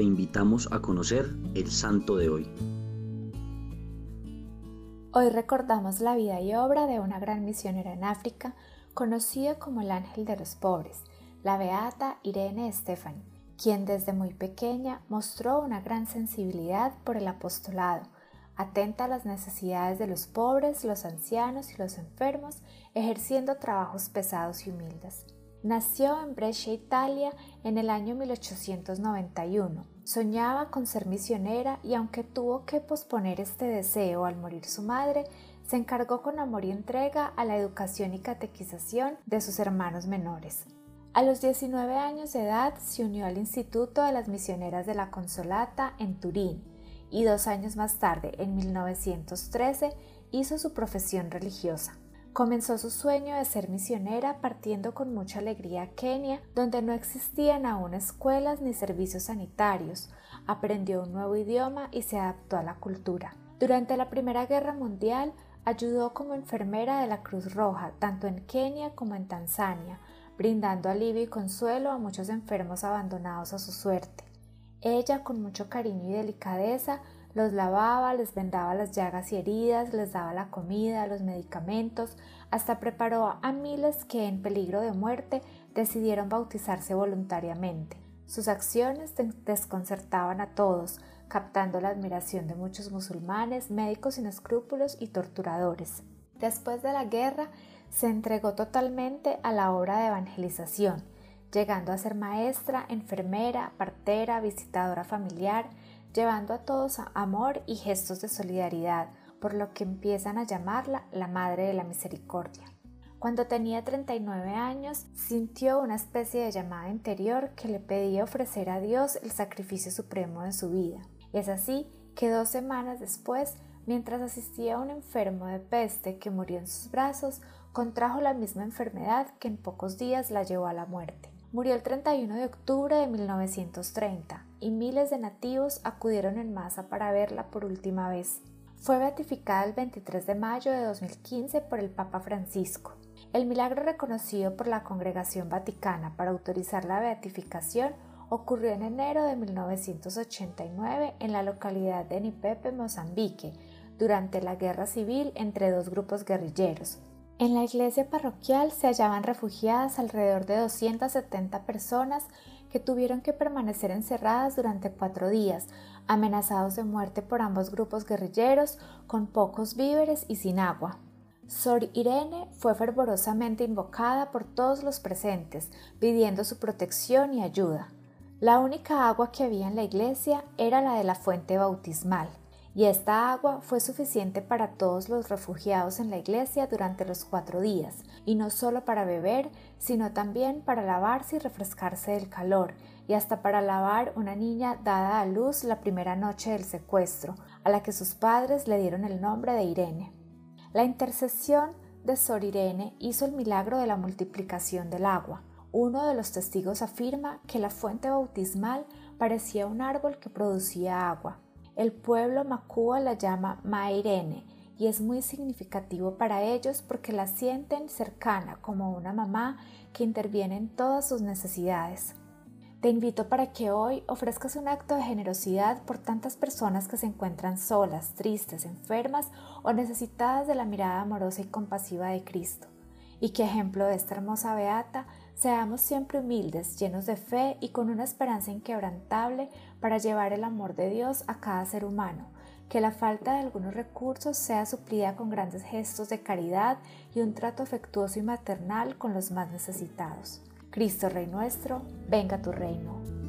te invitamos a conocer el santo de hoy. Hoy recordamos la vida y obra de una gran misionera en África, conocida como el ángel de los pobres, la beata Irene Stefani, quien desde muy pequeña mostró una gran sensibilidad por el apostolado, atenta a las necesidades de los pobres, los ancianos y los enfermos, ejerciendo trabajos pesados y humildes. Nació en Brescia, Italia, en el año 1891. Soñaba con ser misionera y aunque tuvo que posponer este deseo al morir su madre, se encargó con amor y entrega a la educación y catequización de sus hermanos menores. A los 19 años de edad se unió al Instituto de las Misioneras de la Consolata en Turín y dos años más tarde, en 1913, hizo su profesión religiosa. Comenzó su sueño de ser misionera partiendo con mucha alegría a Kenia, donde no existían aún escuelas ni servicios sanitarios. Aprendió un nuevo idioma y se adaptó a la cultura. Durante la Primera Guerra Mundial ayudó como enfermera de la Cruz Roja tanto en Kenia como en Tanzania, brindando alivio y consuelo a muchos enfermos abandonados a su suerte. Ella, con mucho cariño y delicadeza, los lavaba, les vendaba las llagas y heridas, les daba la comida, los medicamentos, hasta preparó a miles que en peligro de muerte decidieron bautizarse voluntariamente. Sus acciones desconcertaban a todos, captando la admiración de muchos musulmanes, médicos sin escrúpulos y torturadores. Después de la guerra, se entregó totalmente a la obra de evangelización, llegando a ser maestra, enfermera, partera, visitadora familiar, llevando a todos amor y gestos de solidaridad, por lo que empiezan a llamarla la Madre de la Misericordia. Cuando tenía 39 años, sintió una especie de llamada interior que le pedía ofrecer a Dios el sacrificio supremo de su vida. Es así que dos semanas después, mientras asistía a un enfermo de peste que murió en sus brazos, contrajo la misma enfermedad que en pocos días la llevó a la muerte. Murió el 31 de octubre de 1930 y miles de nativos acudieron en masa para verla por última vez. Fue beatificada el 23 de mayo de 2015 por el Papa Francisco. El milagro reconocido por la Congregación Vaticana para autorizar la beatificación ocurrió en enero de 1989 en la localidad de Nipepe, Mozambique, durante la guerra civil entre dos grupos guerrilleros, en la iglesia parroquial se hallaban refugiadas alrededor de 270 personas que tuvieron que permanecer encerradas durante cuatro días, amenazados de muerte por ambos grupos guerrilleros, con pocos víveres y sin agua. Sor Irene fue fervorosamente invocada por todos los presentes, pidiendo su protección y ayuda. La única agua que había en la iglesia era la de la fuente bautismal y esta agua fue suficiente para todos los refugiados en la iglesia durante los cuatro días, y no solo para beber, sino también para lavarse y refrescarse del calor, y hasta para lavar una niña dada a luz la primera noche del secuestro, a la que sus padres le dieron el nombre de Irene. La intercesión de Sor Irene hizo el milagro de la multiplicación del agua. Uno de los testigos afirma que la fuente bautismal parecía un árbol que producía agua, el pueblo Macúa la llama Mairene y es muy significativo para ellos porque la sienten cercana como una mamá que interviene en todas sus necesidades. Te invito para que hoy ofrezcas un acto de generosidad por tantas personas que se encuentran solas, tristes, enfermas o necesitadas de la mirada amorosa y compasiva de Cristo. Y que ejemplo de esta hermosa beata Seamos siempre humildes, llenos de fe y con una esperanza inquebrantable para llevar el amor de Dios a cada ser humano. Que la falta de algunos recursos sea suplida con grandes gestos de caridad y un trato afectuoso y maternal con los más necesitados. Cristo Rey nuestro, venga tu reino.